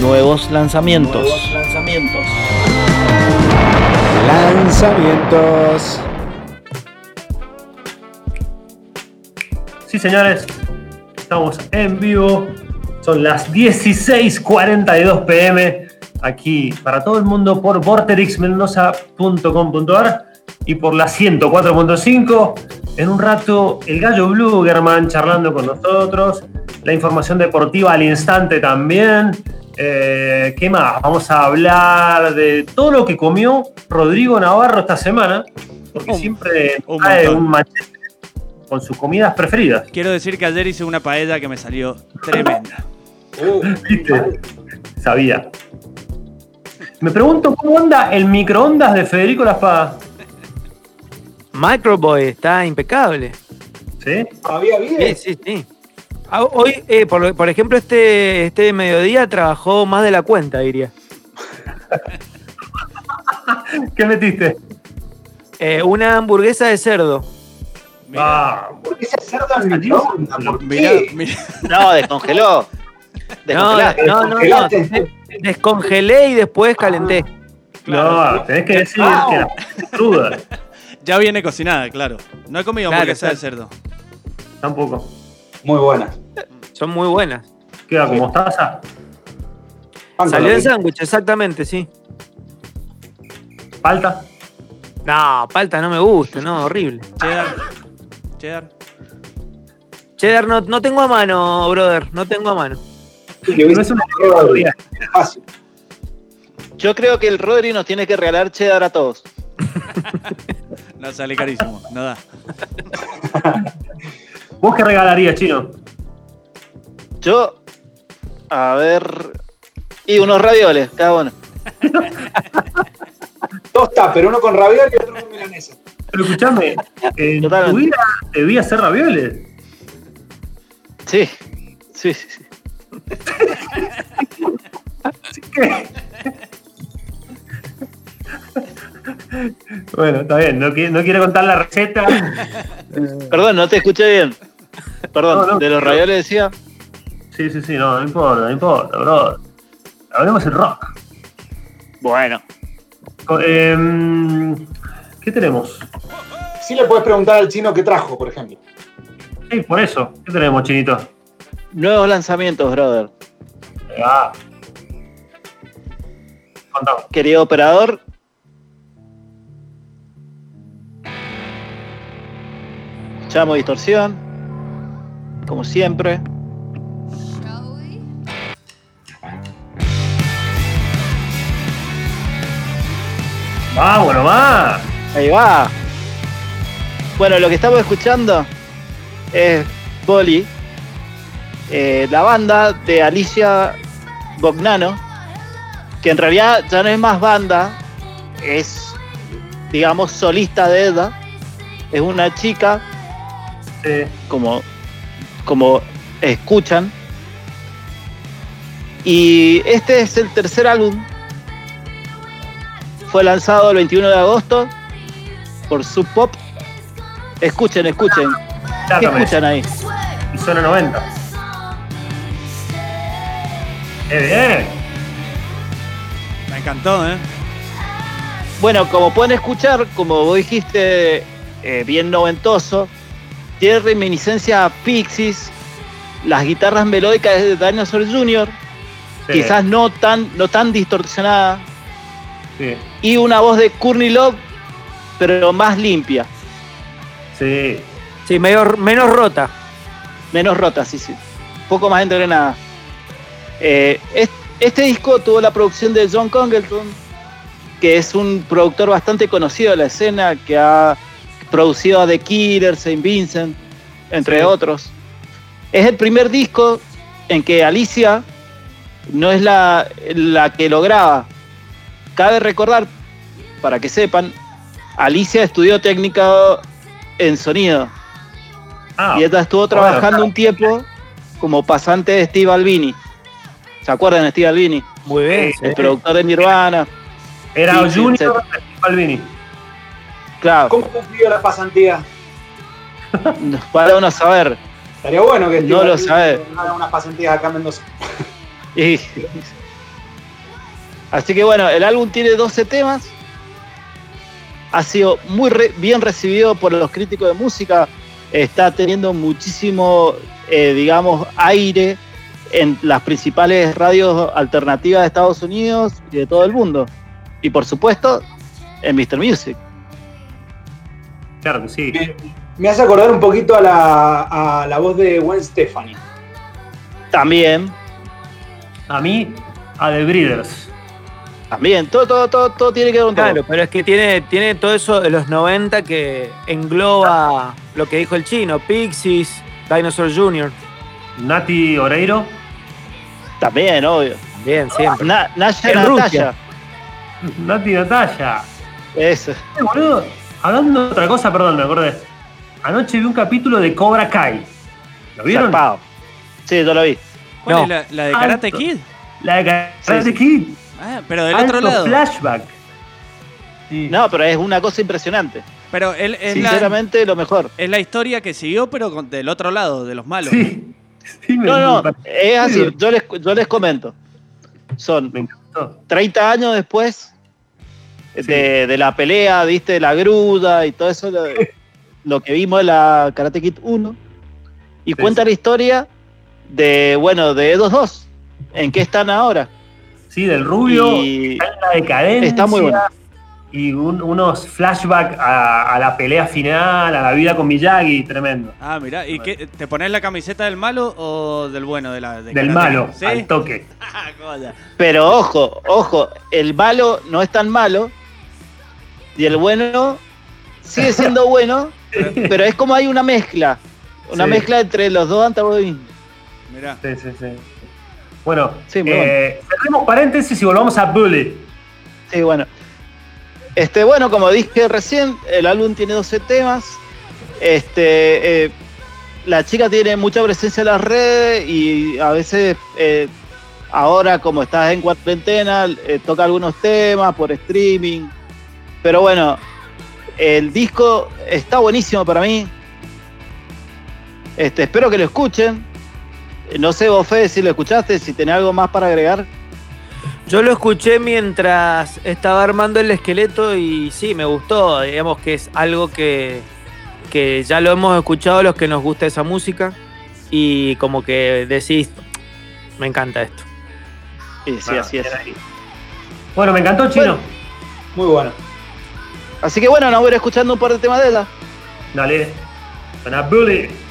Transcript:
Nuevos lanzamientos. Nuevos lanzamientos. Lanzamientos. Sí, señores, estamos en vivo. Son las 16:42 pm aquí para todo el mundo por vorterixmendoza.com.ar y por la 104.5. En un rato, el Gallo Blugerman charlando con nosotros. La información deportiva al instante también. Eh, ¿Qué más? Vamos a hablar de todo lo que comió Rodrigo Navarro esta semana, porque siempre trae un machete con sus comidas preferidas. Quiero decir que ayer hice una paella que me salió tremenda. Uh, ¿Viste? Sabía. Me pregunto cómo anda el microondas de Federico La Espada. Microboy está impecable. ¿Sí? ¿Todavía vive? Sí, sí, sí. Ah, Hoy, eh, por, por ejemplo, este, este mediodía trabajó más de la cuenta, diría. ¿Qué metiste? Eh, una hamburguesa de cerdo. Ah, cerdo al microondas, ¿por Mirá, qué? mirá. No, descongeló. No, Descongelaste. no, no, no. Descongelé y después calenté. no, tenés que decir que la cruda. Ya viene cocinada, claro. No he comido Claro, hamburguesa de cerdo. Tampoco. Muy buena. Son muy buenas. Queda como mostaza. Salió en sándwich, exactamente, sí. Falta. No, palta no me gusta, no, horrible. Cheddar. Cheddar. Cheddar no, no tengo a mano, brother, no tengo a mano. No es una. Fácil. Yo creo que el Rodri nos tiene que regalar cheddar a todos. No sale carísimo, no da. ¿Vos qué regalarías, chino? Yo, a ver. Y unos ravioles, cada uno. Dos pero uno con ravioli y otro con milanesa. Pero escuchame, en Totalmente. tu vida debía hacer ravioles. Sí, sí, sí. sí. Así que. Bueno, está bien, no quiere, no quiere contar la receta. Perdón, no te escuché bien. Perdón, No, no, de los pero- ravioles decía. Sí, sí, sí, no, no importa, no importa, bro. Hablemos el rock. Bueno, em, ¿Qué tenemos? Sí le puedes preguntar al chino qué trajo, por ejemplo. Sí, por eso. ¿Qué tenemos, chinito? nuevos lanzamientos, brother. Ah. Contame. Querido operador. Llamo distorsión. Como siempre. Vamos nomás. Ahí va. Bueno, lo que estamos escuchando es Bolly, eh, la banda de Alicia Bognano, que en realidad ya no es más banda, es, digamos, solista de Eda. Es una chica, como, como escuchan. Y este es el tercer álbum. Fue lanzado el 21 de agosto por Sub Pop. Escuchen, escuchen. ¿Qué escuchan ahí? Y zona 90. ¡Qué bien! Me encantó, ¿eh? Bueno, como pueden escuchar, como vos dijiste, eh, bien noventoso, tiene reminiscencia a Pixies, las guitarras melódicas de Dinosaur Jr., Sí, quizás no tan, no tan distorsionada, Sí. y una voz de Courtney Love, pero más limpia, Sí. Sí, medio- menos rota. menos rota, sí, sí, un poco más entrenada. Eh, es- este disco tuvo la producción de John Congleton, que es un productor bastante conocido de la escena, que ha producido a The Killers, Saint Vincent, entre Sí. otros. Es el primer disco en que Alicia no es la, la que lo graba. Cabe recordar, para que sepan, Alicia estudió técnica en sonido Ah, y ella estuvo trabajando un tiempo como pasante de Steve Albini. ¿Se acuerdan de Steve Albini? Muy bien. El productor de Nirvana. era Junior sí. de Palvini. Claro, ¿Cómo cumplió la pasantía? para uno saber. Estaría bueno que No lo sabe. unas pasantías acá en Mendoza. Y- Así que bueno, el álbum tiene 12 temas. Ha sido muy re- bien recibido por los críticos de música. Está teniendo muchísimo, eh, digamos, aire en las principales radios alternativas de Estados Unidos y de todo el mundo. Y por supuesto, en Mr. Music. Claro que sí. Me, me hace acordar un poquito a la, a la voz de Gwen Stefani. También, A mí, a The Breeders. también. Todo, todo, todo, todo tiene que ver con todo. Claro, pero es que tiene, tiene todo eso de los 90 que engloba lo que dijo el chino, Pixies, Dinosaur Jr. Nati Oreiro. También, obvio. Bien, siempre. Na- Naya En Natalia. Rusia. Nati Natalia. Eso. Eh, boludo, hablando de otra cosa, perdón, me acordé. Anoche vi un capítulo de Cobra Kai. ¿Lo vieron? Zarpado. Sí, yo lo vi. ¿Cuál No. es la, la de Karate Alto. Kid? La de Karate Sí, sí. Kid. Ah, pero del Alto otro lado. flashback. Sí. No, pero es una cosa impresionante. Pero él es la, Sinceramente, lo mejor. es la historia que siguió, pero con- del otro lado, de los malos. Sí. No, no, me- es así. Sí. Yo les, yo les comento. Son me encantó. 30 años después de, de la pelea, viste, de la gruda y todo eso, lo, lo que vimos en la Karate Kid 1. Y Sí, cuenta sí. la historia de, bueno, de ellos dos. ¿En qué están ahora? Sí, del rubio. Y Está en la decadencia. Está muy bueno. Y un- unos flashbacks a, a la pelea final, a la vida con Miyagi, tremendo. Ah, mirá. ¿Y qué, te pones la camiseta del malo o del bueno? De la, de Del malo, al toque. Ah. Pero ojo, ojo, el malo no es tan malo y el bueno sigue siendo bueno, pero es como hay una mezcla, una Sí. mezcla entre los dos antagonismos. Mirá. Sí, sí, sí. Bueno, Sí, eh, cerremos paréntesis y volvamos a Bully. Sí, bueno. Este, bueno, como dije recién, el álbum tiene 12 temas. Este, eh, la chica tiene mucha presencia en las redes y a veces, eh, ahora como estás en cuarentena, eh, toca algunos temas por streaming. Pero bueno, el disco está buenísimo para mí. Este, espero que lo escuchen. No sé, vos, Fede, si lo escuchaste, si tenés algo más para agregar. Yo lo escuché mientras estaba armando el esqueleto y sí, me gustó. Digamos que es algo que, que ya lo hemos escuchado los que nos gusta esa música y como que decís, me encanta esto. Sí, sí, Bueno, así es. Bueno, me encantó, Chino. Bueno. Muy bueno. Así que bueno, nos voy a ir escuchando un par de temas de ella. Dale. Suena Bully.